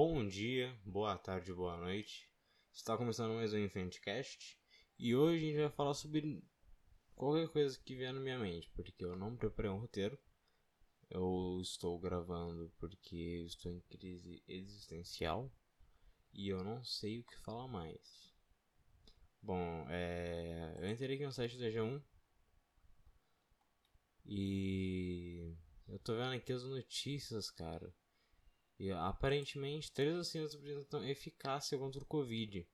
Bom dia, boa tarde, boa noite. Está começando mais um Infantcast e hoje a gente vai falar sobre qualquer coisa que vier na minha mente, porque eu não preparei um roteiro. Eu estou gravando porque estou em crise existencial e eu não sei o que falar mais. Bom, é... eu entrei aqui no site da G1 e eu tô vendo aqui as notícias, cara. E aparentemente três vacinas apresentam eficácia contra o Covid.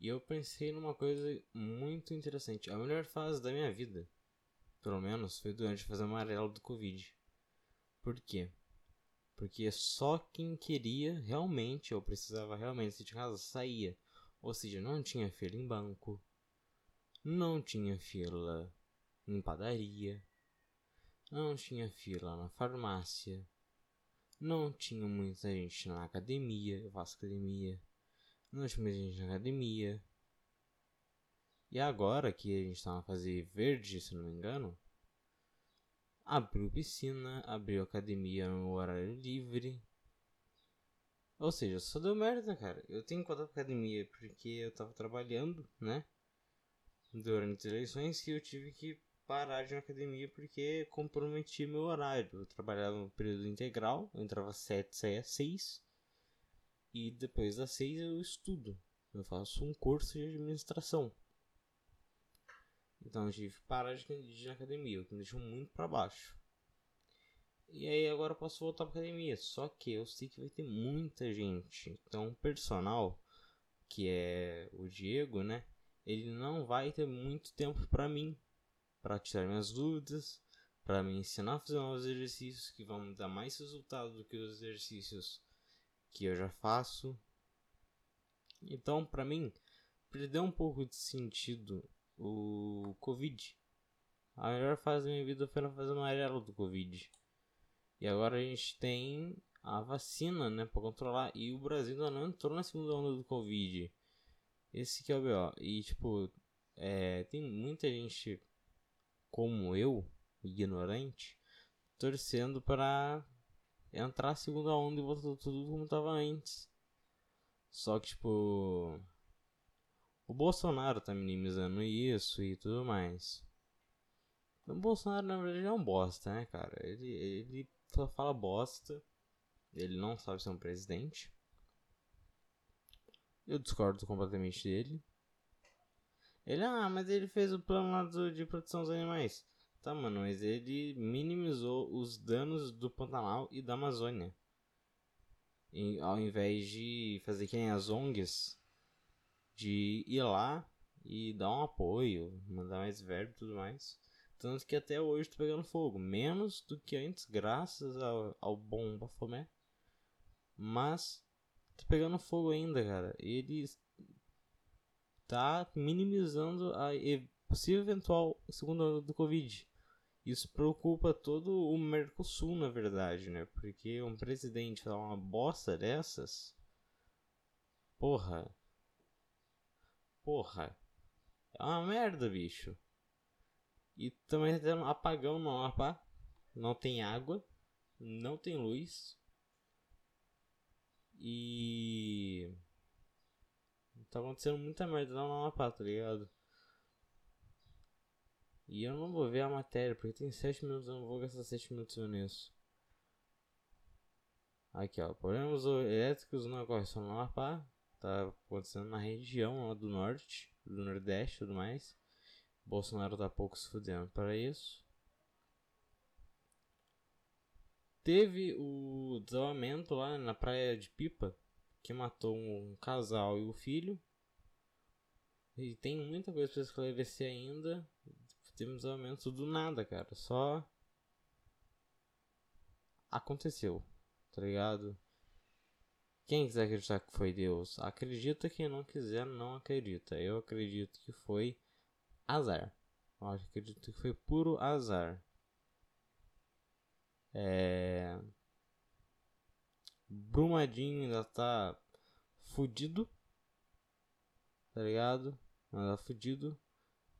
E eu pensei numa coisa muito interessante. A melhor fase da minha vida, pelo menos, foi durante a fase amarela do Covid. Por quê? Porque só quem queria realmente, ou precisava realmente sair de casa, saía. Ou seja, não tinha fila em banco, não tinha fila em padaria, não tinha fila na farmácia, não tinha muita gente na academia, eu faço academia. Não tinha muita gente na academia. E agora que a gente tá na fase verde, se não me engano, abriu piscina, abriu academia no horário livre. Ou seja, só deu merda, cara. Eu tenho que contar pra academia porque eu tava trabalhando, né? Durante as eleições e eu tive que parar de ir na academia porque comprometi meu horário. Eu trabalhava no período integral, eu entrava 7, saía 6. E depois das 6 eu estudo. Eu faço um curso de administração. Então eu tive que parar de ir na academia, o que me deixou muito para baixo. E aí agora eu posso voltar pra academia. Só que eu sei que vai ter muita gente. Então o personal, que é o Diego, né? Ele não vai ter muito tempo para mim para tirar minhas dúvidas, para me ensinar a fazer novos exercícios que vão me dar mais resultado do que os exercícios que eu já faço. Então, para mim, perdeu um pouco de sentido o Covid. A melhor fase da minha vida foi na fase amarela do Covid. E agora a gente tem a vacina, né, para controlar. E o Brasil ainda não entrou na segunda onda do Covid. Esse que é o BO. E, tipo, é, tem muita gente como eu, ignorante, torcendo para entrar a segunda onda e voltar tudo como estava antes. Só que, tipo. O Bolsonaro tá minimizando isso e tudo mais. O Bolsonaro, na verdade, é um bosta, né, cara? Ele, ele só fala bosta. Ele não sabe ser um presidente. Eu discordo completamente dele. Ele, ah, mas ele fez o plano lá do, de proteção dos animais. Tá, mano, mas ele minimizou os danos do Pantanal e da Amazônia. E, ao invés de fazer que nem as ONGs, de ir lá e dar um apoio, mandar mais verbo e tudo mais. Tanto que até hoje tá pegando fogo. Menos do que antes, graças ao, ao bom Bafomé. Mas tá pegando fogo ainda, cara. Eles está minimizando a possível eventual segunda onda do Covid. Isso preocupa todo o Mercosul, na verdade, né? Porque um presidente falar uma bosta dessas. Porra. Porra. É uma merda, bicho. E também tem um apagão no mapa. Não tem água. Não tem luz. E. Tá acontecendo muita merda no Amapá, tá ligado? E eu não vou ver a matéria, porque tem 7 minutos, eu não vou gastar 7 minutos vendo isso. Aqui, ó. Problemas elétricos não ocorrem só no Amapá. Tá acontecendo na região lá do norte, do nordeste e tudo mais. Bolsonaro tá pouco se fudendo para isso. Teve o desabamento lá na praia de Pipa que matou um casal e o filho. E tem muita coisa pra esclarecer ainda. Temos aumentos do nada, cara. Só aconteceu, tá ligado? Quem quiser acreditar que foi Deus, acredita. Quem não quiser, não acredita. Eu acredito que foi azar. Eu acredito que foi puro azar. É. Brumadinho ainda tá fudido. Tá ligado? Ainda tá fudido.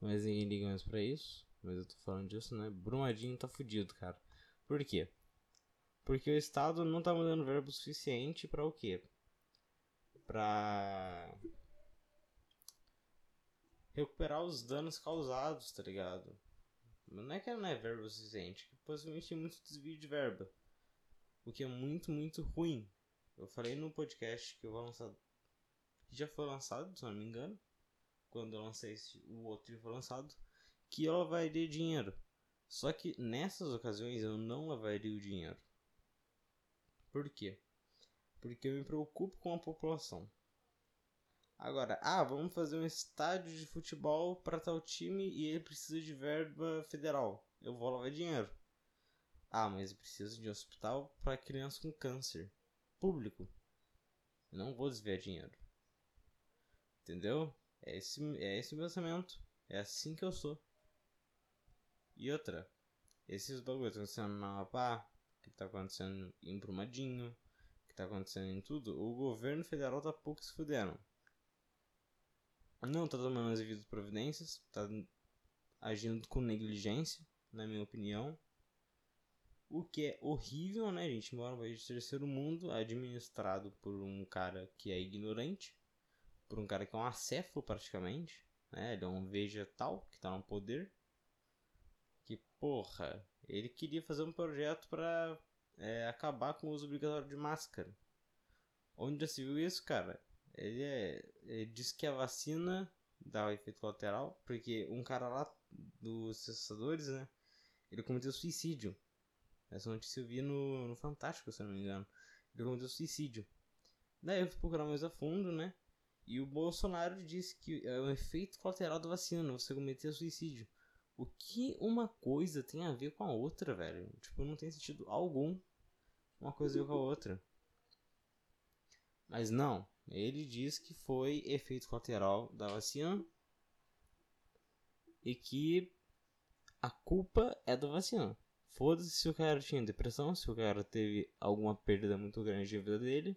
Mas ninguém liga mais pra isso. Mas eu tô falando disso, né? Brumadinho tá fudido, cara. Por quê? Porque o Estado não tá mandando verbo suficiente para o quê? pra recuperar os danos causados, tá ligado? Não é que não é verba suficiente, que possivelmente tem muito desvio de verba. O que é muito, muito ruim. Eu falei no podcast que eu vou lançar. Que já foi lançado, se não me engano. Quando eu lancei esse, o outro foi lançado. Que eu lavaria dinheiro. Só que nessas ocasiões eu não lavaria o dinheiro. Por quê? Porque eu me preocupo com a população. Agora, ah, vamos fazer um estádio de futebol para tal time e ele precisa de verba federal. Eu vou lavar dinheiro. Ah, mas eu preciso de um hospital para criança com câncer. Público. Eu não vou desviar dinheiro. Entendeu? É esse, é esse o pensamento. É assim que eu sou. E outra. Esses bagulhos acontecendo na Amapá, que tá acontecendo em Brumadinho, que tá acontecendo em tudo, o governo federal tá pouco se fudendo não tá tomando as devidas providências, tá agindo com negligência, na minha opinião. O que é horrível, né? Gente mora num país de terceiro mundo, administrado por um cara que é ignorante, por um cara que é um acéfalo praticamente, né? Ele é um vegetal que tá no poder. Que porra, ele queria fazer um projeto para é, acabar com o uso obrigatório de máscara. Onde já se viu isso, cara? Ele, é, ele diz que a vacina dá efeito colateral, porque um cara lá dos cessadores, né? Ele cometeu suicídio. Essa notícia eu vi no, no Fantástico, se não me engano. Ele cometeu suicídio. Daí eu fui procurar mais a fundo, né? E o Bolsonaro disse que é um efeito colateral da vacina, você cometer suicídio. O que uma coisa tem a ver com a outra, velho? Tipo, não tem sentido algum uma coisa a ver com a outra. Mas não, ele diz que foi efeito colateral da vacina e que a culpa é da vacina. Foda-se se o cara tinha depressão, se o cara teve alguma perda muito grande de vida dele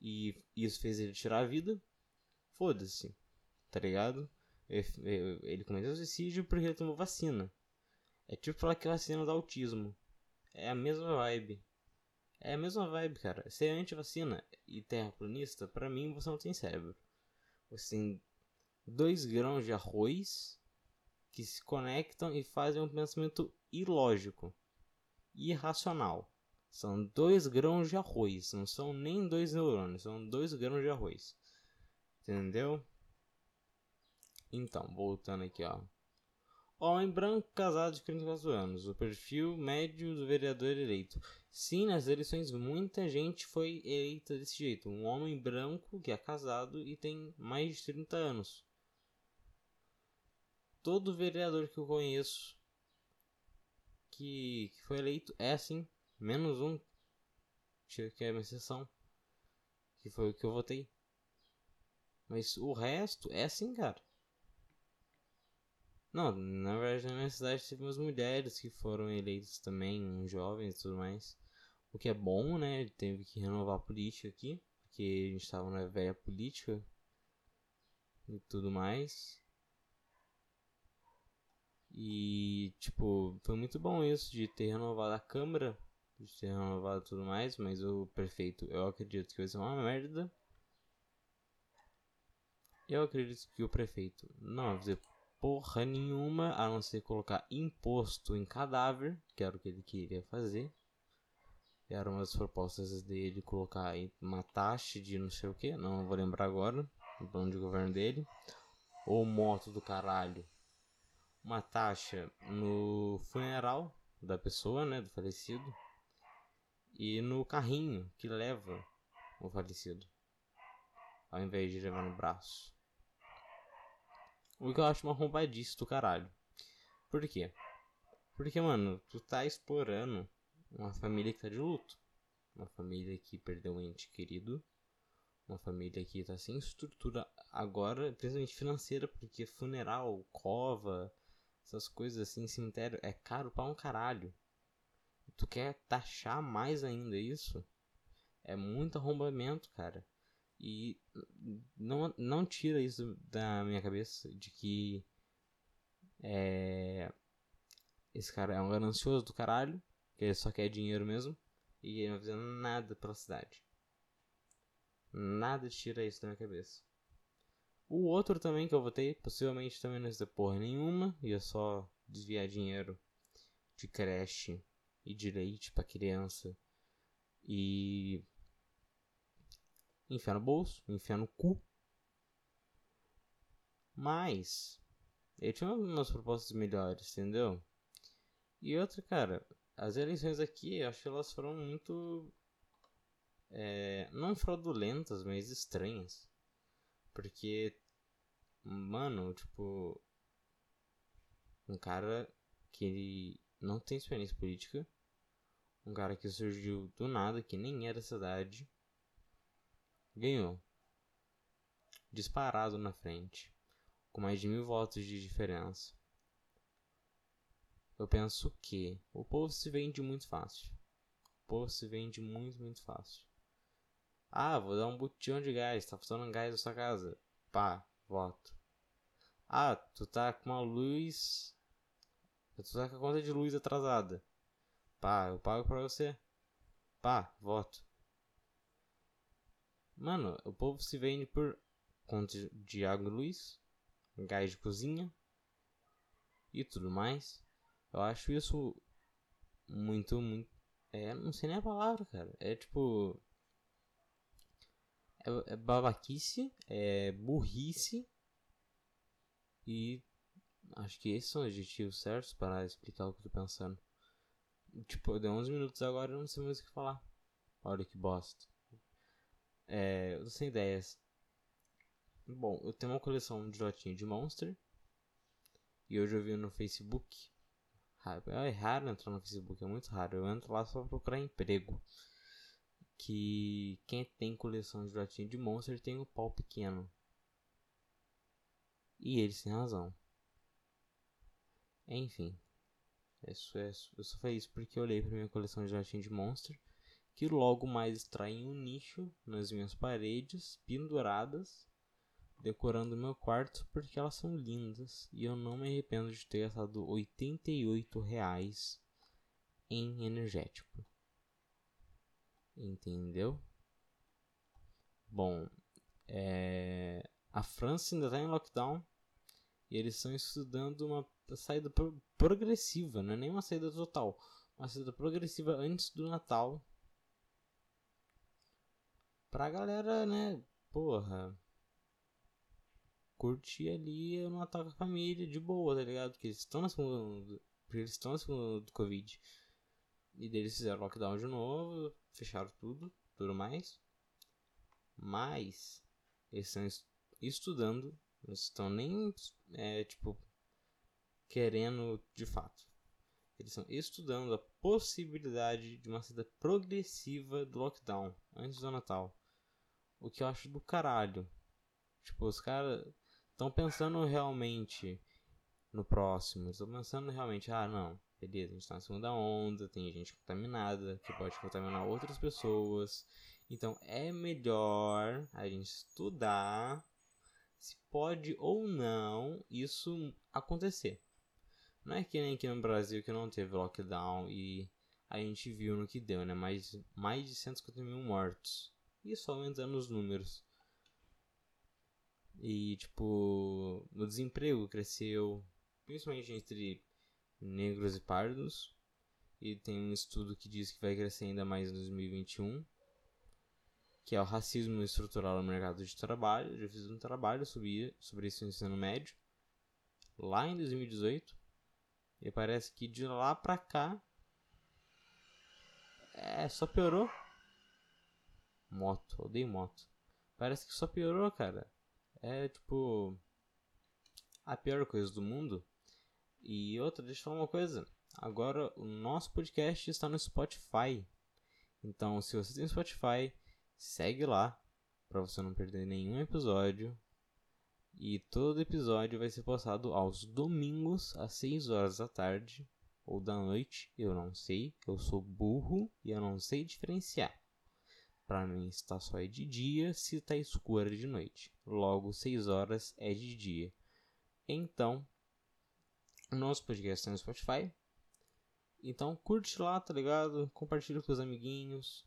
e isso fez ele tirar a vida. Foda-se, tá ligado? Ele cometeu suicídio porque ele tomou vacina. É tipo falar que vacina dá autismo. É a mesma vibe. É a mesma vibe, cara. Ser anti-vacina e terraplanista, para mim você não tem cérebro. Você tem dois grãos de arroz que se conectam e fazem um pensamento ilógico, irracional. São dois grãos de arroz, não são nem dois neurônios, são dois grãos de arroz. Entendeu? Então, voltando aqui, ó. Homem branco casado de 34 anos. O perfil médio do vereador eleito. Sim, nas eleições muita gente foi eleita desse jeito. Um homem branco que é casado e tem mais de 30 anos. Todo vereador que eu conheço que, que foi eleito é assim. Menos um. Que é uma exceção. Que foi o que eu votei. Mas o resto é assim, cara. Não, na verdade na minha cidade teve umas mulheres que foram eleitas também, uns jovens e tudo mais. O que é bom, né? Teve que renovar a política aqui, porque a gente estava na velha política e tudo mais. E, tipo, foi muito bom isso de ter renovado a Câmara, de ter renovado tudo mais, mas o prefeito eu acredito que vai ser uma merda. Eu acredito que o prefeito não vai fazer porra nenhuma a não ser colocar imposto em cadáver, que era o que ele queria fazer. Era uma das propostas dele colocar uma taxa de não sei o que, não vou lembrar agora, no plano de governo dele. Ou moto do caralho. Uma taxa no funeral da pessoa, né, do falecido. E no carrinho que leva o falecido. Ao invés de levar no braço. O que eu acho uma arrombadice do caralho. Por quê? Porque, mano, tu tá explorando uma família que tá de luto. Uma família que perdeu um ente querido. Uma família que tá sem estrutura agora, principalmente financeira, porque funeral, cova, essas coisas assim, cemitério, é caro pra um caralho. Tu quer taxar mais ainda isso? É muito arrombamento, cara. E não, não tira isso da minha cabeça de que é, esse cara é um ganancioso do caralho, que ele só quer dinheiro mesmo, e ele não fazendo nada pela cidade. Nada tira isso da minha cabeça. O outro também que eu votei, possivelmente também não ia porra nenhuma, ia só desviar dinheiro de creche e de leite pra criança e enfiar no bolso, enfiar no cu. Mas ele tinha umas propostas melhores, entendeu? E outra, cara, as eleições aqui, eu acho que elas foram muito. É, não fraudulentas, mas estranhas. Porque, mano, tipo. Um cara que não tem experiência política. Um cara que surgiu do nada, que nem era cidade. Ganhou. Disparado na frente. Com mais de mil votos de diferença. Eu penso que o povo se vende muito fácil. O povo se vende muito, muito fácil. Ah, vou dar um botão de gás, tá faltando gás na sua casa. Pá, voto. Ah, tu tá com uma luz. Tu tá com a conta de luz atrasada. Pá, eu pago pra você. Pá, voto. Mano, o povo se vende por conta de água e luz, gás de cozinha e tudo mais. Eu acho isso muito, muito. É, não sei nem a palavra, cara. É tipo. É, é babaquice, é burrice. E acho que esses são os adjetivos certos para explicar o que eu tô pensando. Tipo, deu 11 minutos agora e não sei mais o que falar. Olha que bosta. É, eu tô sem ideias. Bom, eu tenho uma coleção de lotinha de Monster. E hoje eu vi no Facebook é raro entrar no Facebook, é muito raro. Eu entro lá só pra procurar emprego. Que quem tem coleção de latinha de Monster tem um pau pequeno. E eles têm razão. Enfim. Isso é, eu só falei isso porque eu olhei pra minha coleção de latinha de Monster. Que logo mais está em um nicho nas minhas paredes, penduradas decorando meu quarto porque elas são lindas e eu não me arrependo de ter gastado 88 reais em energético. Entendeu? Bom, é... a França ainda está em lockdown e eles estão estudando uma saída pro progressiva, não é nem uma saída total, uma saída progressiva antes do Natal. Pra galera, né? Porra, curtir ali no Natal com a família, de boa, tá ligado? Porque eles estão na segunda. Porque eles estão na segunda do Covid. E deles fizeram lockdown de novo, fecharam tudo, tudo mais. Mas eles estão estudando, não estão nem é, tipo querendo de fato. Eles estão estudando a possibilidade de uma saída progressiva do lockdown antes do Natal. O que eu acho do caralho. Tipo, os caras estão pensando realmente no próximo. Estão pensando realmente, ah, não, beleza, a gente tá na segunda onda, tem gente contaminada, que pode contaminar outras pessoas. Então é melhor a gente estudar se pode ou não isso acontecer. Não é que nem aqui no Brasil que não teve lockdown e a gente viu no que deu, né? Mais, mais de 150 mil mortos. Só aumentando os números. E, tipo, o desemprego cresceu, principalmente entre negros e pardos. E tem um estudo que diz que vai crescer ainda mais em 2021, que é o racismo estrutural no mercado de trabalho. Eu já fiz um trabalho sobre, sobre isso no ensino médio, lá em 2018. E parece que de lá pra cá, é, só piorou. Moto, odeio moto. Parece que só piorou, cara é tipo a pior coisa do mundo. E outra, deixa eu falar uma coisa. Agora o nosso podcast está no Spotify. Então, se você tem Spotify, segue lá para você não perder nenhum episódio. E todo episódio vai ser postado aos domingos às 6 horas da tarde ou da noite, eu não sei. Eu sou burro e eu não sei diferenciar. Para mim está só é de dia se está escuro de noite. Logo, 6 horas é de dia. Então, nosso podcast no Spotify. Então, curte lá, tá ligado? Compartilha com os amiguinhos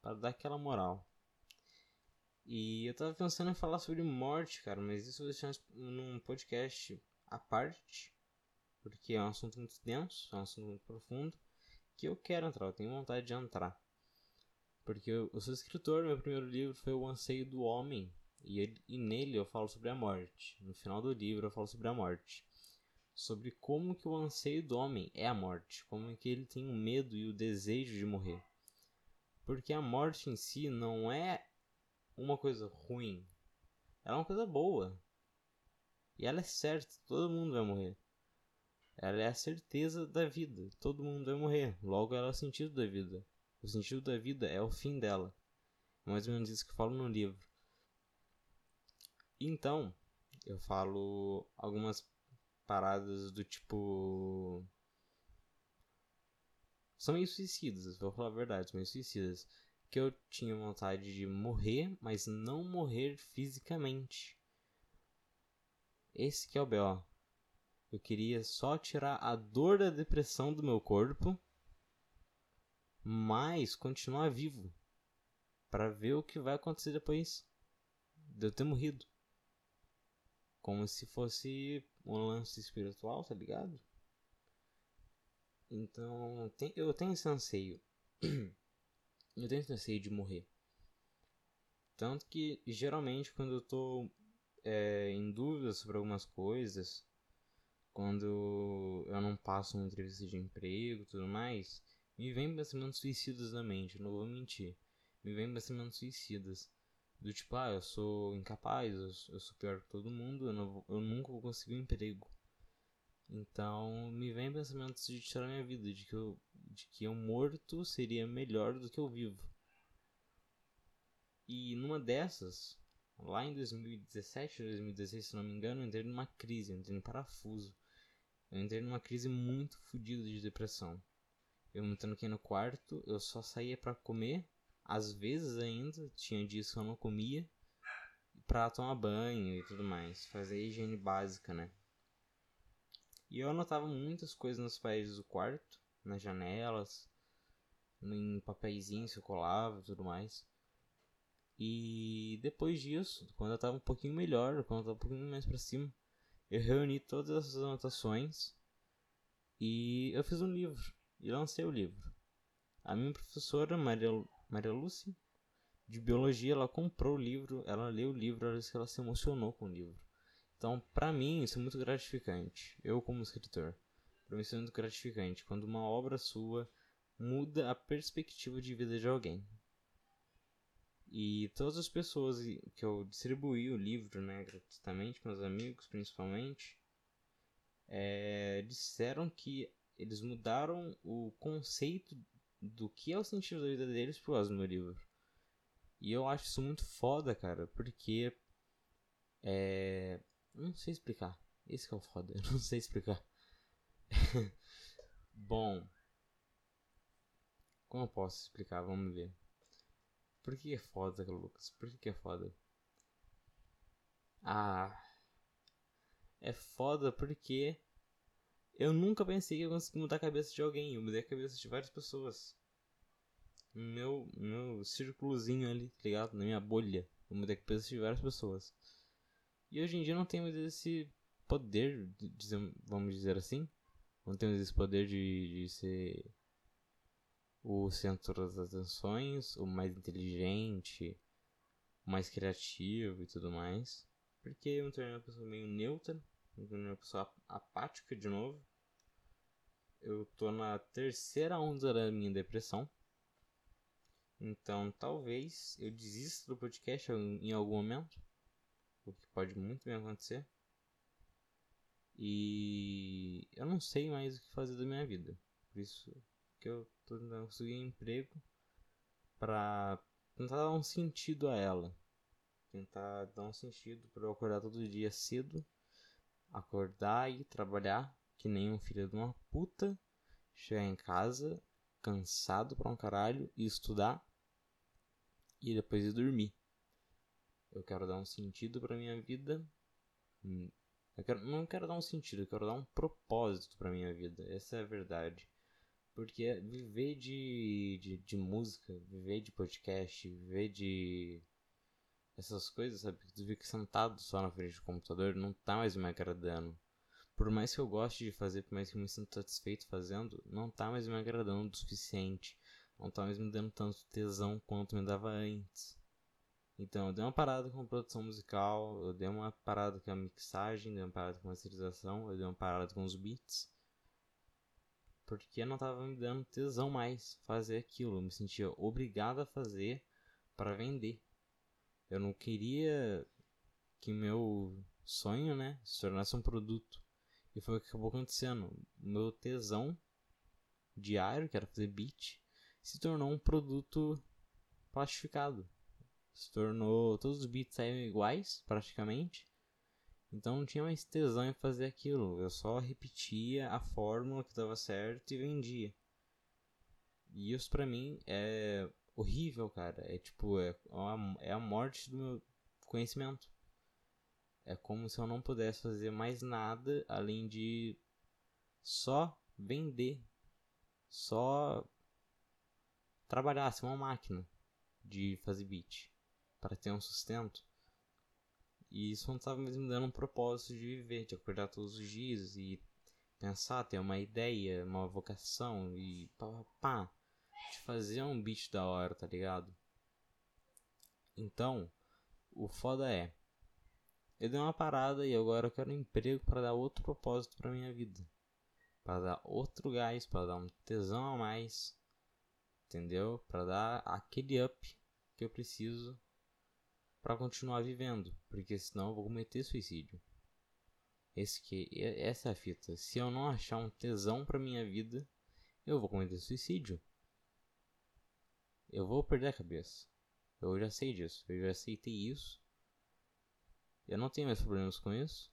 para dar aquela moral. E eu tava pensando em falar sobre morte, cara, mas isso eu vou deixar num podcast à parte, porque é um assunto muito denso, é um assunto muito profundo, que eu quero entrar, eu tenho vontade de entrar. Porque eu, eu sou escritor, meu primeiro livro foi O Anseio do Homem, e, ele, e nele eu falo sobre a morte. No final do livro eu falo sobre a morte. Sobre como que o anseio do homem é a morte, como que ele tem o medo e o desejo de morrer. Porque a morte em si não é uma coisa ruim. Ela é uma coisa boa. E ela é certa, todo mundo vai morrer. Ela é a certeza da vida, todo mundo vai morrer. Logo, ela é o sentido da vida. O sentido da vida é o fim dela. É mais ou menos isso que eu falo no livro. Então, eu falo algumas paradas do tipo. São meio suicidas, vou falar a verdade, são meio suicidas que eu tinha vontade de morrer, mas não morrer fisicamente. Esse que é o B.O. Eu queria só tirar a dor da depressão do meu corpo, mas continuar vivo para ver o que vai acontecer depois de eu ter morrido. Como se fosse um lance espiritual, tá ligado? Então, eu tenho esse anseio. Eu tenho receio de morrer. Tanto que, geralmente, quando eu tô é, em dúvida sobre algumas coisas, quando eu não passo uma entrevista de emprego e tudo mais, me vem pensamentos suicidas na mente, não vou mentir. Me vem pensamentos suicidas. Do tipo, ah, eu sou incapaz, eu, eu sou pior que todo mundo, eu, não, eu nunca vou conseguir um emprego. Então, me vem pensamentos de tirar minha vida, de que eu de que eu morto seria melhor do que eu vivo. E numa dessas, lá em 2017 ou 2016, se não me engano, eu entrei numa crise, eu entrei em parafuso. Eu entrei numa crise muito fodida de depressão. Eu me tranquei no quarto, eu só saía para comer, às vezes ainda, tinha dias que eu não comia, pra tomar banho e tudo mais, fazer higiene básica, né? E eu anotava muitas coisas nas paredes do quarto, nas janelas, em papeizinhos eu colava e tudo mais. E depois disso, quando eu tava um pouquinho melhor, quando eu tava um pouquinho mais pra cima, eu reuni todas essas anotações e eu fiz um livro e lancei o livro. A minha professora, Maria, Maria Lúcia, de biologia, ela comprou o livro, ela leu o livro, ela se emocionou com o livro. Então, para mim, isso é muito gratificante, eu como escritor. Para mim isso é muito gratificante quando uma obra sua muda a perspectiva de vida de alguém. E todas as pessoas que eu distribuí o livro, né, gratuitamente, meus amigos principalmente, é, disseram que eles mudaram o conceito do que é o sentido da vida deles do meu livro. E eu acho isso muito foda, cara, porque. É. Não sei explicar. Esse que é o foda, eu não sei explicar. Bom, como eu posso explicar? Vamos ver. Por que é foda, Lucas? Por que é foda? Ah, é foda porque eu nunca pensei que eu conseguia mudar a cabeça de alguém. Eu mudei a cabeça de várias pessoas. Meu, meu círculozinho ali, tá ligado? Na minha bolha. Eu mudei a cabeça de várias pessoas. E hoje em dia não mais esse poder, vamos dizer assim, não temos esse poder de, de ser o centro das atenções, o mais inteligente, o mais criativo e tudo mais. Porque eu me tornei uma pessoa meio neutra, uma pessoa apática de novo. Eu tô na terceira onda da minha depressão. Então talvez eu desista do podcast em algum momento. O que pode muito bem acontecer. E eu não sei mais o que fazer da minha vida. Por isso que eu tô tentando conseguir um emprego para tentar dar um sentido a ela. Tentar dar um sentido para eu acordar todo dia cedo, acordar e trabalhar que nem um filho de uma puta, chegar em casa cansado pra um caralho e estudar e depois ir dormir. Eu quero dar um sentido para minha vida hum, eu quero, não quero dar um sentido, eu quero dar um propósito pra minha vida. Essa é a verdade. Porque viver de, de, de música, viver de podcast, viver de. Essas coisas, sabe? Que tu fica sentado só na frente do computador, não tá mais me agradando. Por mais que eu goste de fazer, por mais que eu me sinta satisfeito fazendo, não tá mais me agradando o suficiente. Não tá mais me dando tanto tesão quanto me dava antes. Então, eu dei uma parada com a produção musical, eu dei uma parada com a mixagem, dei uma parada com a masterização, eu dei uma parada com os beats. Porque não tava me dando tesão mais fazer aquilo. Eu me sentia obrigado a fazer para vender. Eu não queria que meu sonho, né, se tornasse um produto. E foi o que acabou acontecendo. Meu tesão diário, que era fazer beat, se tornou um produto plastificado. Se tornou. Todos os beats saíram iguais, praticamente. Então não tinha mais tesão em fazer aquilo. Eu só repetia a fórmula que dava certo e vendia. E isso pra mim é horrível, cara. É tipo, é, é a morte do meu conhecimento. É como se eu não pudesse fazer mais nada além de só vender. Só trabalhar, ser uma máquina de fazer beat para ter um sustento. E isso não estava me dando um propósito de viver, de acordar todos os dias e pensar, ter uma ideia, uma vocação e pá, pá, de fazer um beat da hora, tá ligado? Então, o foda é, eu dei uma parada e agora eu quero um emprego para dar outro propósito para minha vida, para dar outro gás, para dar um tesão a mais, entendeu? Para dar aquele up que eu preciso para continuar vivendo, porque senão eu vou cometer suicídio. Esse que essa é a fita. Se eu não achar um tesão para minha vida, eu vou cometer suicídio eu vou perder a cabeça. Eu já sei disso, eu já aceitei isso. Eu não tenho mais problemas com isso.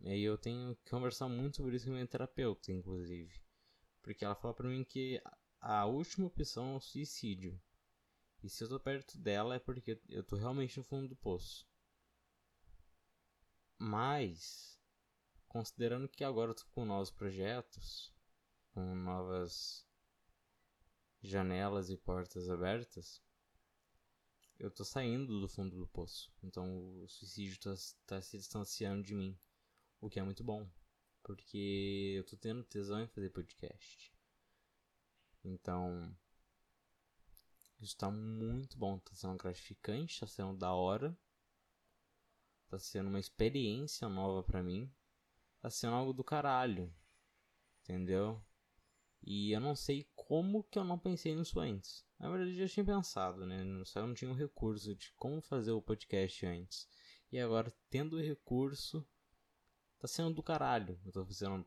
E aí eu tenho que conversar muito sobre isso com minha terapeuta, inclusive. Porque ela fala pra mim que a última opção é o suicídio. E se eu tô perto dela é porque eu tô realmente no fundo do poço. Mas, considerando que agora eu tô com novos projetos, com novas janelas e portas abertas, eu tô saindo do fundo do poço. Então o suicídio tá, tá se distanciando de mim. O que é muito bom. Porque eu tô tendo tesão em fazer podcast. Então. Isso tá muito bom. Tá sendo gratificante, tá sendo da hora. Tá sendo uma experiência nova pra mim. Tá sendo algo do caralho. Entendeu? E eu não sei como que eu não pensei nisso antes. Na verdade, eu já tinha pensado, né? Só não tinha um recurso de como fazer o podcast antes. E agora, tendo o recurso, tá sendo do caralho. Eu tô fazendo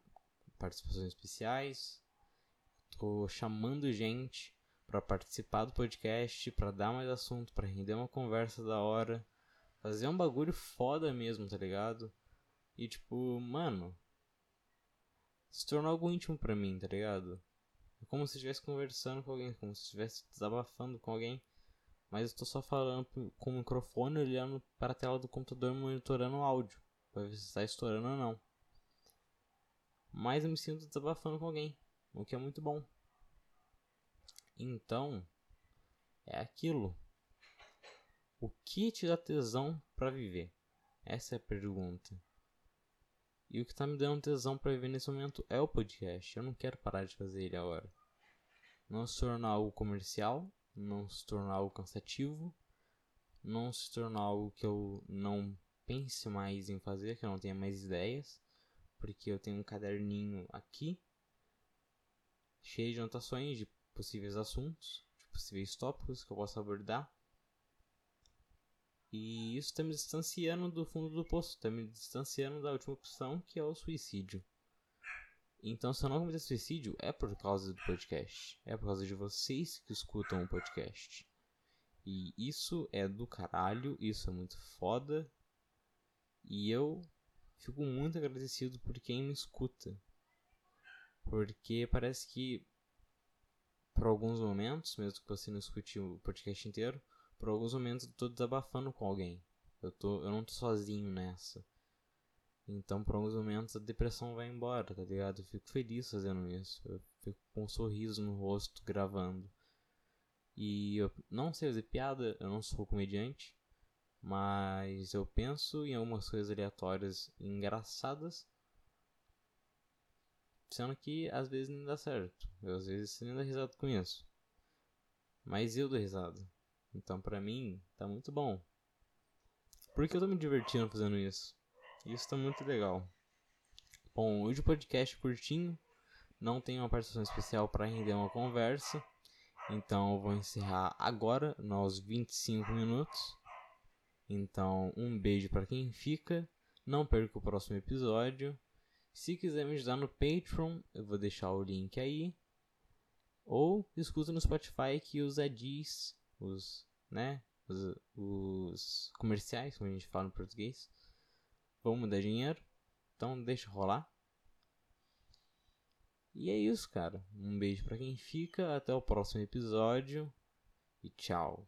participações especiais, tô chamando gente para participar do podcast, para dar mais assunto, para render uma conversa da hora, fazer um bagulho foda mesmo, tá ligado? E tipo, mano, se tornou algo íntimo pra mim, tá ligado? É como se estivesse conversando com alguém, como se estivesse desabafando com alguém. Mas eu estou só falando com o microfone, olhando para a tela do computador, monitorando o áudio. Para ver se está estourando ou não. Mas eu me sinto desabafando com alguém, o que é muito bom. Então, é aquilo. O que te dá tesão para viver? Essa é a pergunta. E o que tá me dando tesão para viver nesse momento é o podcast. Eu não quero parar de fazer ele agora. Não se tornar algo comercial, não se tornar algo cansativo, não se tornar algo que eu não pense mais em fazer, que eu não tenha mais ideias, porque eu tenho um caderninho aqui cheio de anotações de possíveis assuntos, de possíveis tópicos que eu posso abordar e isso está me distanciando do fundo do poço, está me distanciando da última opção, que é o suicídio. Então, se eu não cometer suicídio, é por causa do podcast. É por causa de vocês que escutam o podcast. E isso é do caralho, isso é muito foda. E eu fico muito agradecido por quem me escuta. Porque parece que, por alguns momentos, mesmo que você não escute o podcast inteiro, por alguns momentos eu tô desabafando com alguém. Eu, tô, eu não tô sozinho nessa. Então, por alguns momentos, a depressão vai embora, tá ligado? Eu fico feliz fazendo isso. Eu fico com um sorriso no rosto gravando. E eu não sei fazer piada, eu não sou comediante, mas eu penso em algumas coisas aleatórias engraçadas. Sendo que às vezes nem dá certo. Eu, às vezes nem dá risada com isso. Mas eu dou risada. Então pra mim tá muito bom. Porque eu tô me divertindo fazendo isso. Isso tá muito legal. Bom, hoje o podcast é curtinho. Não tem uma participação especial para render uma conversa. Então eu vou encerrar agora, nos 25 minutos. Então, um beijo para quem fica. Não perca o próximo episódio. Se quiser me ajudar no Patreon, eu vou deixar o link aí. Ou escuta no Spotify que os ads, os, né, os, os comerciais, como a gente fala em português, vão me dar dinheiro. Então deixa rolar. E é isso, cara. Um beijo para quem fica. Até o próximo episódio. E tchau.